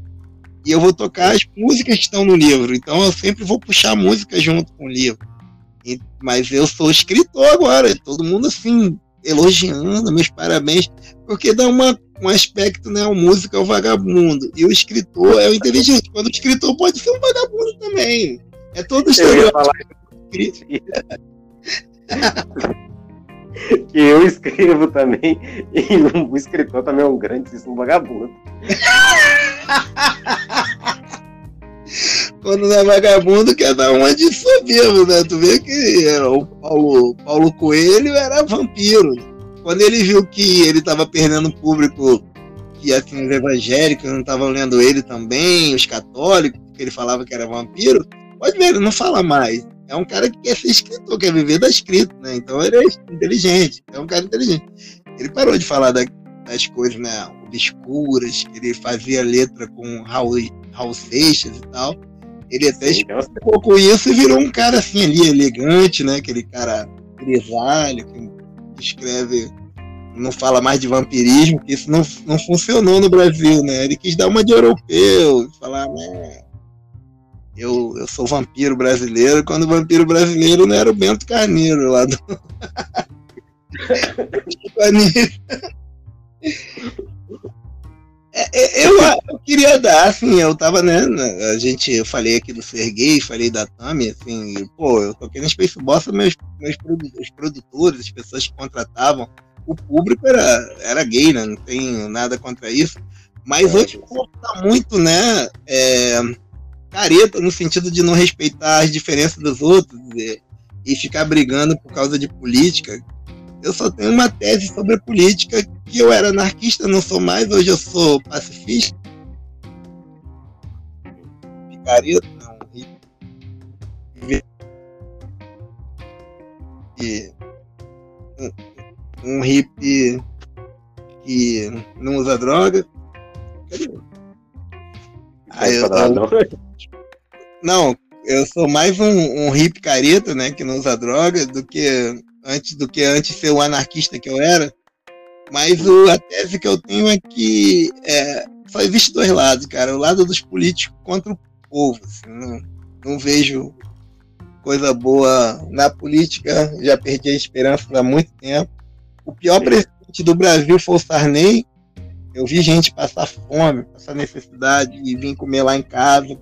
e eu vou tocar as músicas que estão no livro. Então eu sempre vou puxar música junto com o livro. E, mas eu sou escritor agora, todo mundo assim, elogiando, meus parabéns, porque dá uma, um aspecto, né? O músico é o vagabundo e o escritor é o inteligente. Quando o escritor pode ser um vagabundo também. É todo estereótipo. que eu escrevo também, e o escritor também é um grandíssimo vagabundo. Quando não é vagabundo, quer dar uma de soberbo, né? Tu vê que o Paulo, Paulo Coelho era vampiro. Quando ele viu que ele estava perdendo público, que assim, os evangélicos não estavam lendo ele também, os católicos, que ele falava que era vampiro, pode ver, ele não fala mais. É um cara que quer ser escritor, quer viver da escrita, né? Então ele é inteligente, é um cara inteligente. Ele parou de falar da, das coisas, né, obscuras, que ele fazia letra com Raul, Raul Seixas e tal. Ele até explicou com isso e virou um cara assim ali, elegante, né? Aquele cara grisalho, que escreve, não fala mais de vampirismo, que isso não, não funcionou no Brasil, né? Ele quis dar uma de europeu, falar, né? Eu, eu sou vampiro brasileiro, quando o vampiro brasileiro não era o Bento Carneiro lá do. É, é, eu, eu, queria dar, assim, eu tava, né, a gente, eu falei aqui do Serguei, falei da Tami, assim, pô, eu toquei no Space Bossa, meus, meus os produtores, as pessoas que contratavam, o público era, era gay, né, não tem nada contra isso, mas hoje tá muito, né, é, careta no sentido de não respeitar as diferenças dos outros e, e ficar brigando por causa de política, eu só tenho uma tese sobre política que eu era anarquista, não sou mais, hoje eu sou pacifista. Picareta, não. E um, um hippie que não usa droga. Aí eu, não. Não, eu sou mais um, um hippie careta, né, que não usa droga, do que antes do que antes ser o anarquista que eu era. Mas o, a tese que eu tenho é que é, só existe dois lados, cara. O lado dos políticos contra o povo. Assim, não, não vejo coisa boa na política. Já perdi a esperança há muito tempo. O pior presidente do Brasil foi o Sarney. Eu vi gente passar fome, passar necessidade e vir comer lá em casa.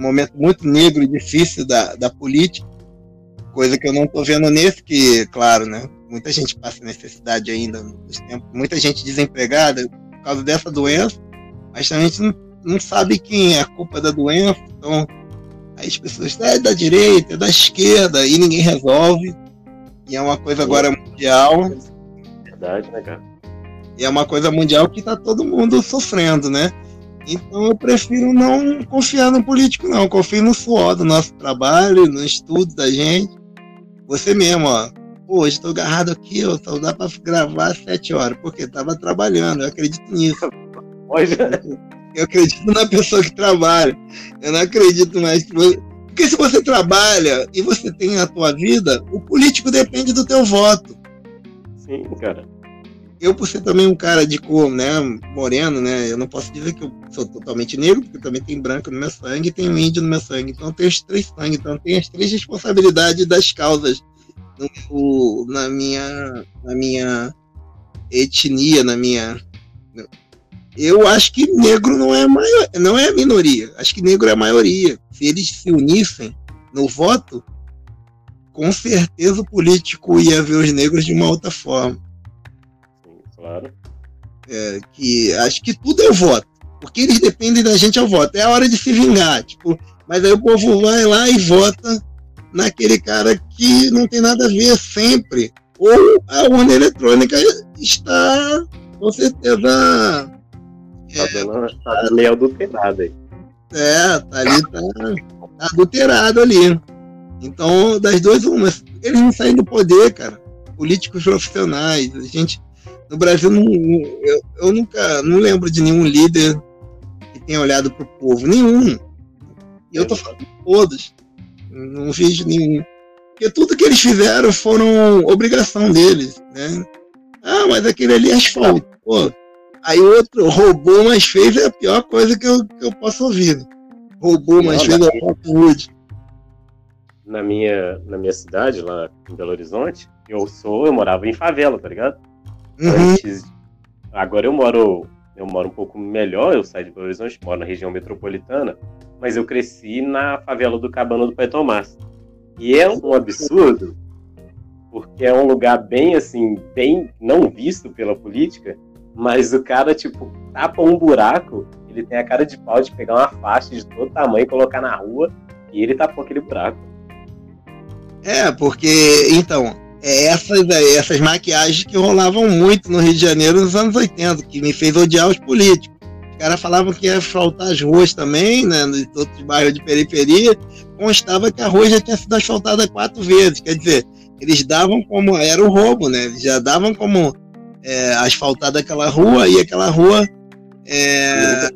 Um momento muito negro e difícil da, da política. Coisa que eu não estou vendo nesse, que, claro, né? Muita gente passa necessidade ainda nos tempos, muita gente desempregada por causa dessa doença, mas a gente não, não sabe quem é a culpa da doença, então aí as pessoas é da direita, é da esquerda, e ninguém resolve. E é uma coisa agora mundial. Verdade, né, cara? E é uma coisa mundial que está todo mundo sofrendo, né? Então eu prefiro não confiar no político, não. confio no suor do nosso trabalho, no estudo da gente. Você mesmo, ó. Pô, hoje estou agarrado aqui, ó, só dá para gravar às sete horas, porque estava trabalhando, eu acredito nisso. Hoje... Eu acredito na pessoa que trabalha. Eu não acredito mais que você... Porque se você trabalha e você tem a tua vida, o político depende do teu voto. Sim, cara. Eu, por ser também um cara de cor, né, moreno, né, eu não posso dizer que eu sou totalmente negro, porque também tem branco no meu sangue e tem um índio no meu sangue. Então eu tenho os três sangues, então eu tenho as três responsabilidades das causas no, na minha na minha etnia, na minha eu acho que negro não é maior, não é a minoria. Acho que negro é a maioria. Se eles se unissem no voto, com certeza o político ia ver os negros de uma outra forma. Claro. É, que acho que tudo é o voto. Porque eles dependem da gente ao voto. É a hora de se vingar. Tipo, mas aí o povo vai lá e vota naquele cara que não tem nada a ver sempre. Ou a urna eletrônica está, com certeza. Tá, é, dando, tá meio adulterado aí. É, tá ali, tá, tá adulterado ali. Então, das duas, umas. Eles não saem do poder, cara. Políticos profissionais. A gente. No Brasil, não, eu, eu nunca. Não lembro de nenhum líder que tenha olhado pro povo. Nenhum. E eu tô falando todos. Não vejo nenhum. Porque tudo que eles fizeram foram obrigação deles, né? Ah, mas aquele ali é asfalto. Pô, aí o outro roubou, mas fez é a pior coisa que eu, que eu posso ouvir. Roubou, mas fez a Hollywood. Na minha, na minha cidade, lá em Belo Horizonte, eu sou, eu morava em favela, tá ligado? Uhum. Antes, agora eu moro eu moro um pouco melhor, eu saí de Belo Horizonte, moro na região metropolitana, mas eu cresci na favela do Cabana do Pai Tomás. E é um absurdo, porque é um lugar bem assim, bem não visto pela política, mas o cara, tipo, tapa um buraco, ele tem a cara de pau de pegar uma faixa de todo tamanho e colocar na rua, e ele tapou aquele buraco. É, porque, então, essas, é essas maquiagens que rolavam muito no Rio de Janeiro nos anos 80, que me fez odiar os políticos. Os caras falavam que ia faltar as ruas também, né, nos outros bairros de periferia, constava que a rua já tinha sido asfaltada quatro vezes. Quer dizer, eles davam como. Era o roubo, né? Eles já davam como é, asfaltada aquela rua e aquela rua. É,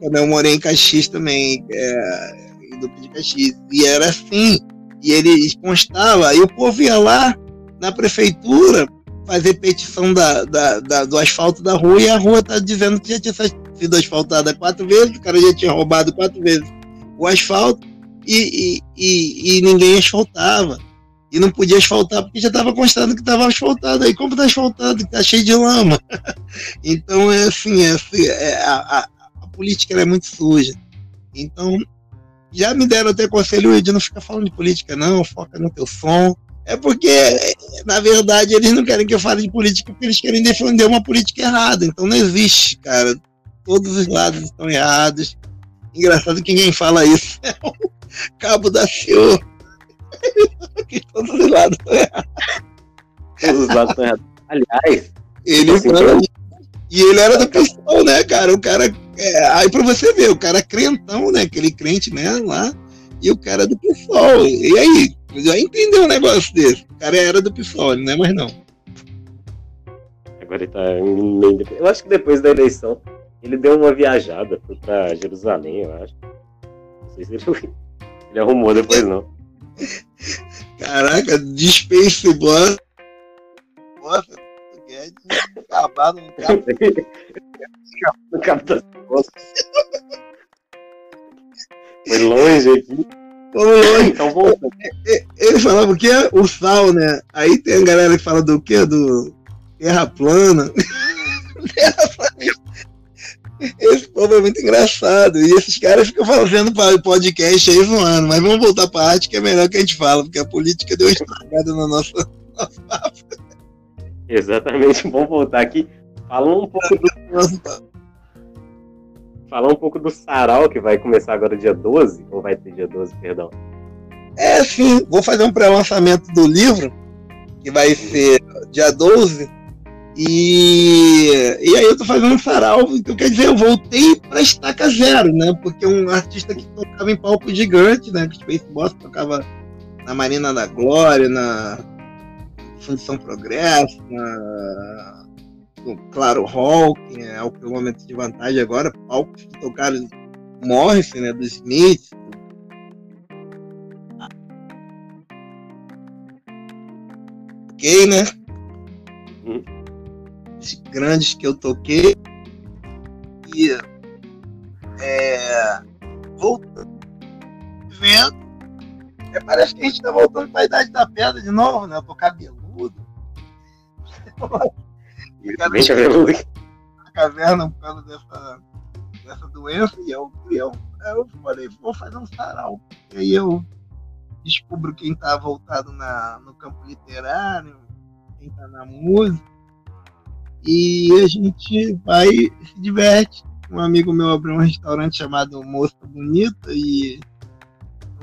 quando eu morei em Caxias também, é, em Duque de Caxias. E era assim. E eles constava, e o povo ia lá na prefeitura fazer petição da, da, da, do asfalto da rua e a rua tá dizendo que já tinha sido asfaltada quatro vezes, o cara já tinha roubado quatro vezes o asfalto e, e, e, e ninguém asfaltava. E não podia asfaltar porque já estava constando que estava asfaltado. Aí como está asfaltado, está cheio de lama. então é assim, é assim é, a, a, a, política é muito suja. Então já me deram até conselho de não ficar falando de política, não, foca no teu som. É porque, na verdade, eles não querem que eu fale de política porque eles querem defender uma política errada. Então não existe, cara. Todos os lados estão errados. Engraçado que quem fala isso é o cabo da CEO. que todos os lados estão errados. Todos os lados estão errados. Aliás, ele fala, e ele era do PSOL, né, cara? O cara. É, aí pra você ver, o cara é crentão, né? Aquele crente, né? Lá. E o cara é do PSOL. E aí? Já entendeu um negócio desse? O cara era do PSOL, não é mais não. Agora ele tá. Eu acho que depois da eleição ele deu uma viajada, foi pra Jerusalém, eu acho. Não sei se ele, ele arrumou depois, não. Caraca, Space Boss. Nossa, o Guedes acabado no cabo. no costas. Foi longe aqui. Foi longe. Então, voltando. Ele falava o quê? O sal, né? Aí tem a galera que fala do quê? Do terra plana. terra plana. Esse povo é muito engraçado. E esses caras ficam fazendo podcast aí zoando. Mas vamos voltar para a arte, que é melhor que a gente fala, porque a política deu uma estragada no nosso, nosso papo. Exatamente. Vamos voltar aqui. Falando um pouco do. Nosso papo. Falar um pouco do sarau, que vai começar agora dia 12, ou vai ter dia 12, perdão. É, sim. Vou fazer um pré-lançamento do livro, que vai ser dia 12 e, e aí eu tô fazendo um sarau, então quer dizer, eu voltei pra estaca zero, né? Porque um artista que tocava em palco gigante, né? Que Space Boss tocava na Marina da Glória, na Fundição Progresso, na, Claro Hall, que é o quilômetro de vantagem agora, palcos que tocaram Morrison, né? Do Smith. Ok, né? Hum grandes que eu toquei. E é, voltando, vendo, é, parece que a gente está voltando para a idade da pedra de novo, né? Eu tô cabeludo. Ver. A caverna por causa dessa, dessa doença. E eu, eu, eu falei, vou fazer um sarau. E aí eu descubro quem está voltado na, no campo literário, quem está na música e a gente vai se diverte. Um amigo meu abriu um restaurante chamado Moça Bonita e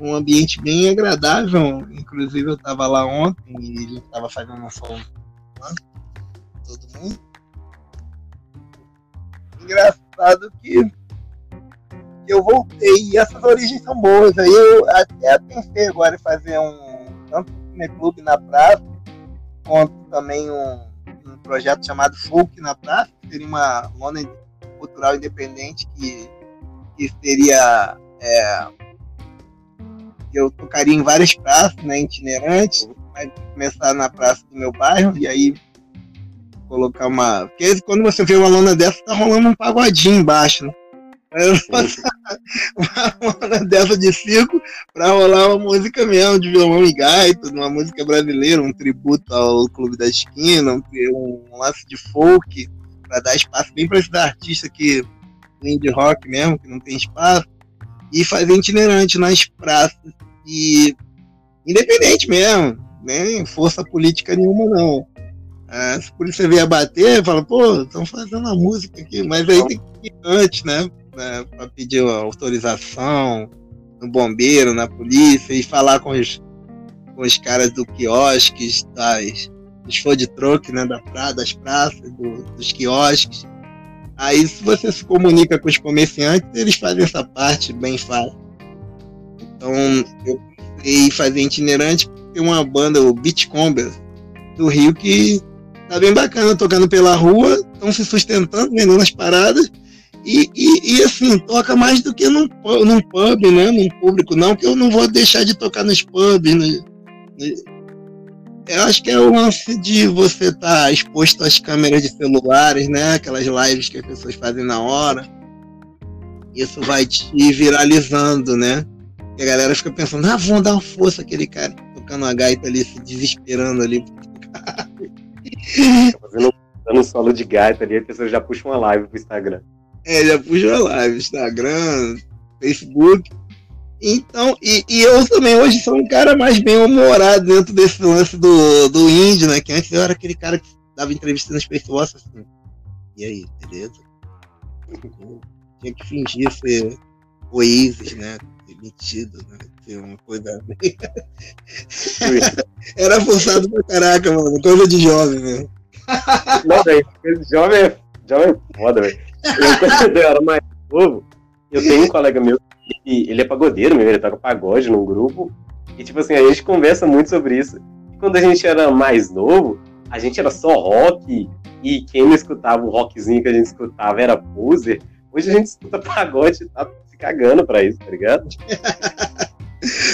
um ambiente bem agradável. Inclusive eu estava lá ontem e gente estava fazendo um som. Engraçado que eu voltei e essas origens são boas. Aí eu até pensei agora em fazer um tanto clube na praça, quanto também um um projeto chamado Folk na Praça, que seria uma lona cultural independente que, que seria. É, eu tocaria em várias praças, né, itinerantes, mas começar na praça do meu bairro e aí colocar uma. Porque quando você vê uma lona dessa, tá rolando um pagodinho embaixo, né? uma dessa de circo para rolar uma música mesmo, de violão e gaita, uma música brasileira, um tributo ao Clube da Esquina, um, um lance de folk, para dar espaço bem para esses artistas que indie rock mesmo, que não tem espaço, e fazer itinerante nas praças, e independente mesmo, nem força política nenhuma não. É, se isso você vier bater, fala, pô, estão fazendo a música aqui, mas aí tem que ir antes, né? né, para pedir autorização no bombeiro, na polícia e falar com os, com os caras do quiosques, das, dos food truck, né, da pra, das praças, do, dos quiosques. Aí, se você se comunica com os comerciantes, eles fazem essa parte bem fácil. Então eu em fazer itinerante, tem uma banda, o Beachcombers, do Rio, que tá bem bacana tocando pela rua, estão se sustentando, vendendo as paradas. E, e, e, assim, toca mais do que num, num pub, né? Num público, não, que eu não vou deixar de tocar nos pubs. Né? Eu acho que é o lance de você estar tá exposto às câmeras de celulares, né? Aquelas lives que as pessoas fazem na hora. Isso vai te viralizando, né? E a galera fica pensando, ah, vamos dar uma força àquele cara tocando a gaita ali, se desesperando ali. Tá fazendo um solo de gaita ali, a pessoa já puxa uma live pro Instagram. É, já puxa uma live, Instagram, Facebook. Então, e, e, eu também hoje sou um cara mais bem-humorado dentro desse lance do, do indie, né? Que antes eu era aquele cara que dava entrevista Space Wars assim. E aí, beleza? Tinha que fingir ser Oasis, né? Metido, né? Ser uma coisa. era forçado pra caraca, mano. Coisa de jovem, né? Não, velho. Jovem é, jovem é foda, velho. Eu, quando eu era mais novo, eu tenho um colega meu ele é pagodeiro mesmo, ele toca pagode num grupo. E, tipo assim, a gente conversa muito sobre isso. E quando a gente era mais novo, a gente era só rock. E quem não escutava o rockzinho que a gente escutava era poser. Hoje a gente escuta pagode tá cagando pra isso, tá ligado?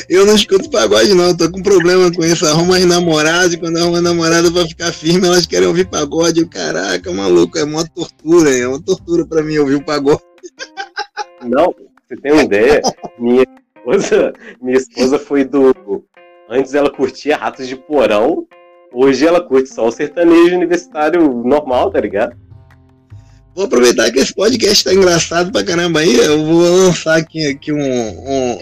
Eu não escuto pagode, não. Eu tô com problema com isso. Arruma as namoradas e quando arruma namorada pra ficar firme, elas querem ouvir pagode. Eu, caraca, maluco, é uma tortura, é uma tortura pra mim ouvir o pagode. Não, você tem uma ideia? Minha esposa, minha esposa foi do. Antes ela curtia Ratos de Porão, hoje ela curte só o sertanejo universitário normal, tá ligado? Vou aproveitar que esse podcast tá engraçado pra caramba aí. Eu vou lançar aqui, aqui um, um,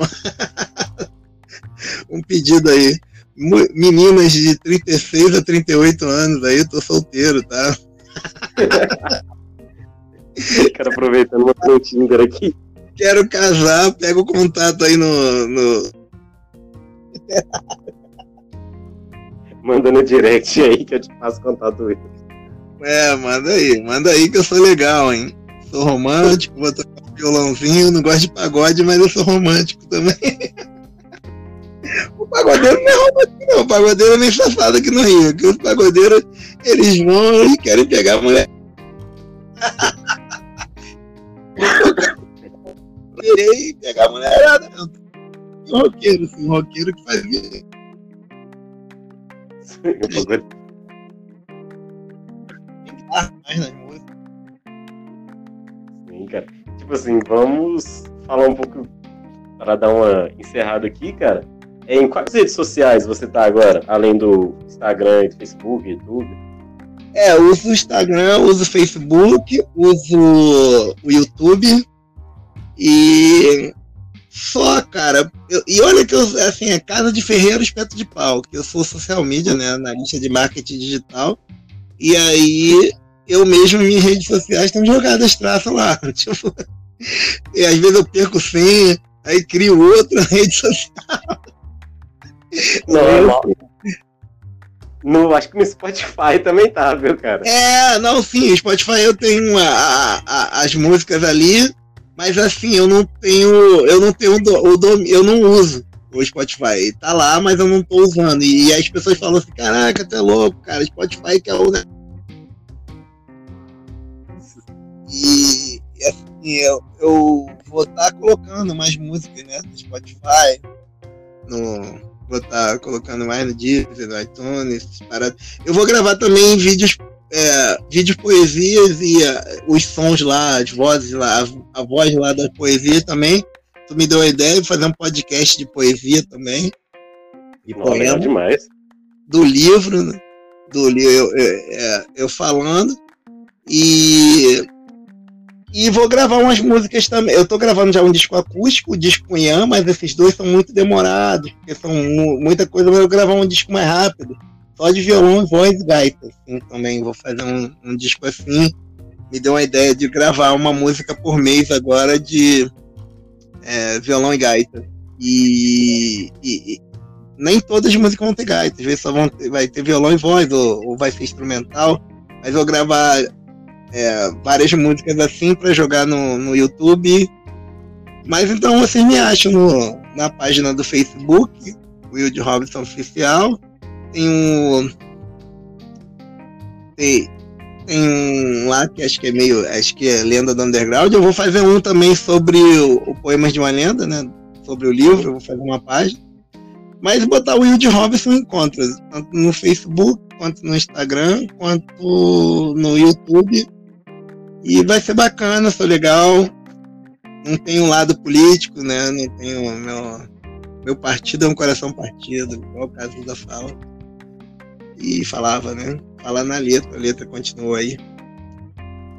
um pedido aí. Meninas de 36 a 38 anos aí, tô solteiro, tá? Quero aproveitando uma Tinder aqui quero casar, pega o contato aí no. no... Manda no direct aí que eu te faço contato dele. É, manda aí, manda aí que eu sou legal, hein? Sou romântico, vou tocar um violãozinho, não gosto de pagode, mas eu sou romântico também. o pagodeiro não é romântico, não. O pagodeiro é nem safado aqui no Rio. Porque os pagodeiros, eles vão e querem pegar a mulher. virei pegar a mulherada. Um roqueiro, assim, um roqueiro que fazia. mais nas músicas. Sim, cara. Tipo assim, vamos falar um pouco para dar uma encerrada aqui, cara. Em quais redes sociais você tá agora? Além do Instagram, Facebook, YouTube? É, uso o Instagram, uso o Facebook, uso o YouTube, e só, cara. Eu, e olha que eu, assim, é casa de ferreiro espeto de pau, que eu sou social media, né? Analista de marketing digital. E aí eu mesmo, minhas redes sociais estão jogadas traço lá. Tipo, e às vezes eu perco senha, aí crio outra rede social. Não, no, acho que no Spotify também tá, viu, cara? É, não, sim, o Spotify eu tenho a, a, a, as músicas ali, mas assim, eu não tenho. Eu não tenho o dom, eu não uso o Spotify. Tá lá, mas eu não tô usando. E, e as pessoas falam assim, caraca, tu é louco, cara, Spotify que é o. E, e assim, eu, eu vou estar tá colocando mais músicas né, no Spotify. No, vou estar tá colocando mais no Deezer, no iTunes, paradas. Eu vou gravar também vídeos é, vídeo poesias e uh, os sons lá, as vozes lá, a, a, voz lá das poesias também. Tu me deu a ideia de fazer um podcast de poesia também. E poema. demais. Do livro, né? Do livro, eu, eu, é, eu falando. E e vou gravar umas músicas também. Eu tô gravando já um disco acústico, o disco Ian, mas esses dois são muito demorados, porque são muita coisa, mas eu vou gravar um disco mais rápido só de violão, voz e gaita. Assim, também vou fazer um, um, disco assim. Me deu uma ideia de gravar uma música por mês agora de é, violão e gaita. E, e, e, nem todas as músicas vão ter gaita. Às vezes só vão ter, vai ter violão e voz, ou, ou vai ser instrumental. Mas vou gravar é, várias músicas assim para jogar no, no YouTube Mas então vocês me acham no, na página do Facebook, Wild Robinson Oficial. Tem um. Tem, tem um lá que acho que é meio. Acho que é Lenda do Underground. Eu vou fazer um também sobre o, o Poemas de uma Lenda, né? Sobre o livro, eu vou fazer uma página. Mas botar o Wild Robinson encontra, tanto no Facebook, quanto no Instagram, quanto no YouTube. E vai ser bacana, sou legal. Não tem um lado político, né? Não tenho meu meu partido é um coração partido, igual o caso da fala. E falava, né? Fala na letra, a letra continua aí.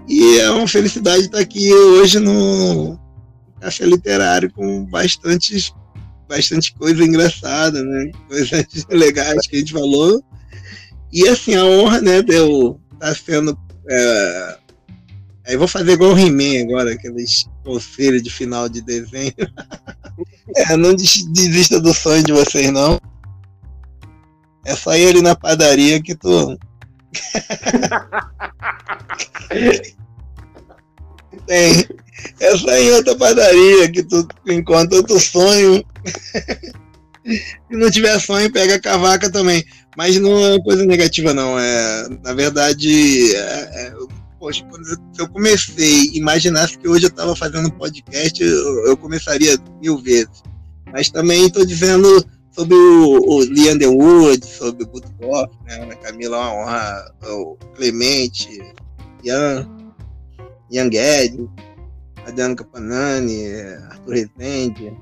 E é uma felicidade estar aqui hoje no Café Literário com bastantes, bastante coisa engraçada, né? Coisas legais que a gente falou. E assim, a honra, né, de eu estar sendo. É... Aí vou fazer igual o He-Man agora, aqueles conselhos de final de desenho. é, não desista do sonho de vocês, não. É só ir ali na padaria que tu. Tem. É só em outra padaria que tu encontra outro sonho. Se não tiver sonho, pega a cavaca também. Mas não é coisa negativa, não. É, na verdade, é, é, poxa, quando eu comecei, imaginasse que hoje eu estava fazendo podcast, eu, eu, começaria mil vezes. Mas também estou dizendo sobre o, o Underwood, sobre o Butkoff, né? A Camila uma honra, o Clemente, Ian, Ian Guedes, Adriano Capanani, Arthur Rezende,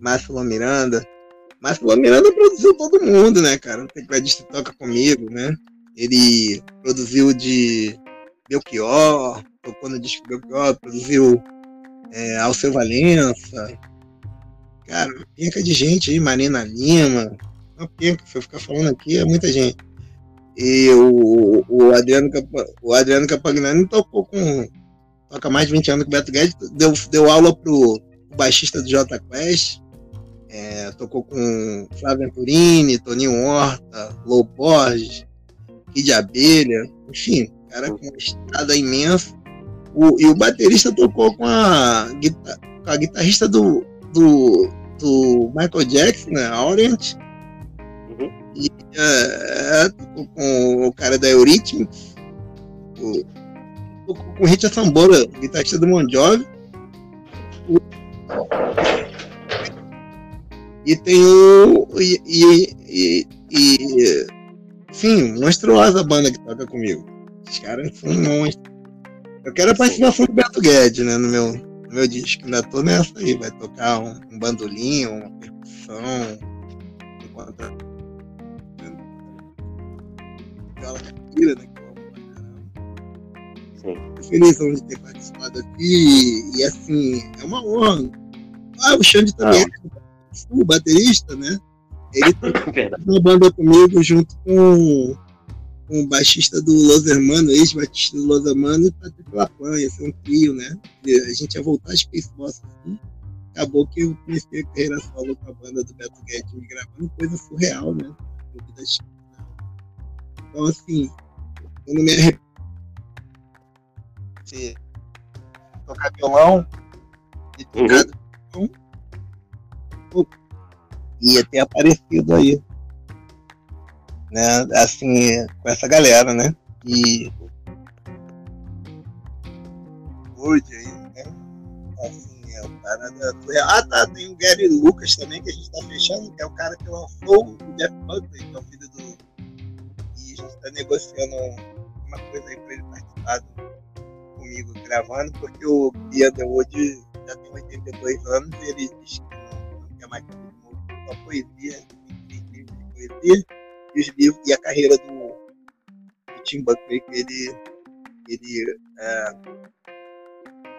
Márcio Miranda. Márcio Miranda produziu todo mundo, né, cara? O tecladista toca comigo, né? Ele produziu de Belchior, tocou no disco Belchior, produziu é, Alceu Valença. Cara, uma penca de gente aí, Marina Lima. Uma penca, se eu ficar falando aqui, é muita gente. E o, o Adriano, o Adriano Capagnani tocou com. Toca mais de 20 anos com o Beto Guedes, deu, deu aula pro baixista do J Quest. É, tocou com Flávio Venturini, Toninho Horta, Lou Borges, Kid Abelha, enfim, cara com uma estrada imensa. O, e o baterista tocou com a, com a guitarrista do, do, do Michael Jackson, né, a Orient. Uhum. E é, tocou com o cara da Eurythmics. Tocou com o Richard Sambora, guitarrista do Bon Jovi. O, e tem o. E, e, e, e, enfim, monstruosa a banda que toca comigo. Os caras são monstros. Eu quero a participação do Beto Guedes, né, no meu, no meu disco. Ainda tô nessa aí. Vai tocar um, um bandolim, uma percussão. Enquanto. Aquela capira, né? Sim. Feliz de ter participado aqui. E, assim, é uma honra. Ah, o Xande também ah. é o baterista, né? Ele tá uma banda comigo junto com, o baixista do Los Hermanos, ex-baixista do Los Hermanos e Patrick Lapan, ia ser um trio, né? E a gente ia voltar a Space Boss assim. Acabou que eu comecei a carreira solo com a banda do Beto Guedes me gravando, coisa surreal, né? Então, assim, eu não me arrependo de tocar violão, de tocar uhum ia ter aparecido aí. Né? Assim, com essa galera, né? E hoje aí, né? Assim, é o cara da. Ah tá, tem o Gary Lucas também, que a gente tá fechando, que é o cara que lançou o Jeff Buckley, que é o filho do. E a gente tá negociando uma coisa aí pra ele participar comigo gravando, porque o Ian Wood já tem 82 anos e ele diz que mais a poesia, livros de poesia e os livros e a carreira do, do Tim Buckley que ele ele é,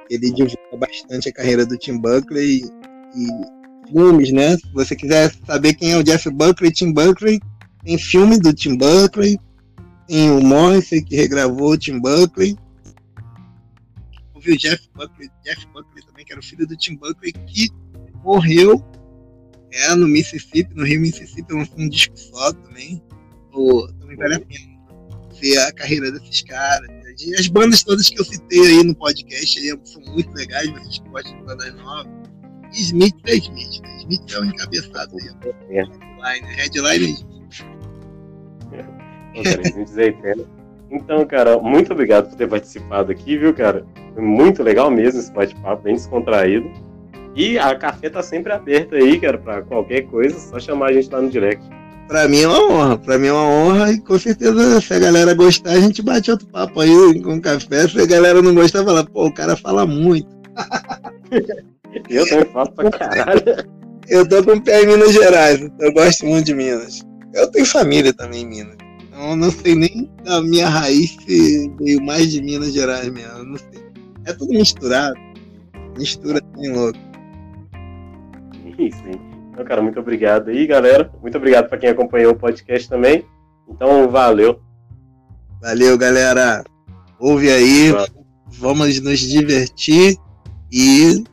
ele divulga bastante a carreira do Tim Buckley e, e filmes, né? Se você quiser saber quem é o Jeff Buckley, Tim Buckley, tem filme do Tim Buckley, tem o Morrissey que regravou o Tim Buckley. Ouviu o Jeff Buckley, Jeff Buckley também, que era o filho do Tim Buckley, que morreu é, no Mississippi, no Rio Mississippi, um, um disco só também. O, também vale a pena. ver a carreira desses caras. E as bandas todas que eu citei aí no podcast aí são muito legais, vocês que gostam de bandas novas. E Smith é Smith, né? Smith é o encabeçado aí. É. Headline, headline é Smith. Então, cara, muito obrigado por ter participado aqui, viu, cara? Foi muito legal mesmo esse bate-papo, bem descontraído. E a café tá sempre aberta aí, cara, pra qualquer coisa, só chamar a gente lá no direct. Pra mim é uma honra, pra mim é uma honra e com certeza se a galera gostar, a gente bate outro papo aí com café. Se a galera não gostar, fala, pô, o cara fala muito. Eu também falo pra caralho. Eu tô com o pé em Minas Gerais, eu gosto muito de Minas. Eu tenho família também em Minas. Então não sei nem da minha raiz se veio mais de Minas Gerais mesmo. Não sei. É tudo misturado. Mistura assim louco. Sim, sim. Então, cara, muito obrigado aí, galera. Muito obrigado para quem acompanhou o podcast também. Então, valeu. Valeu, galera. Ouve aí. Vamos nos divertir. E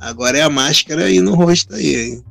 agora é a máscara aí no rosto aí, hein?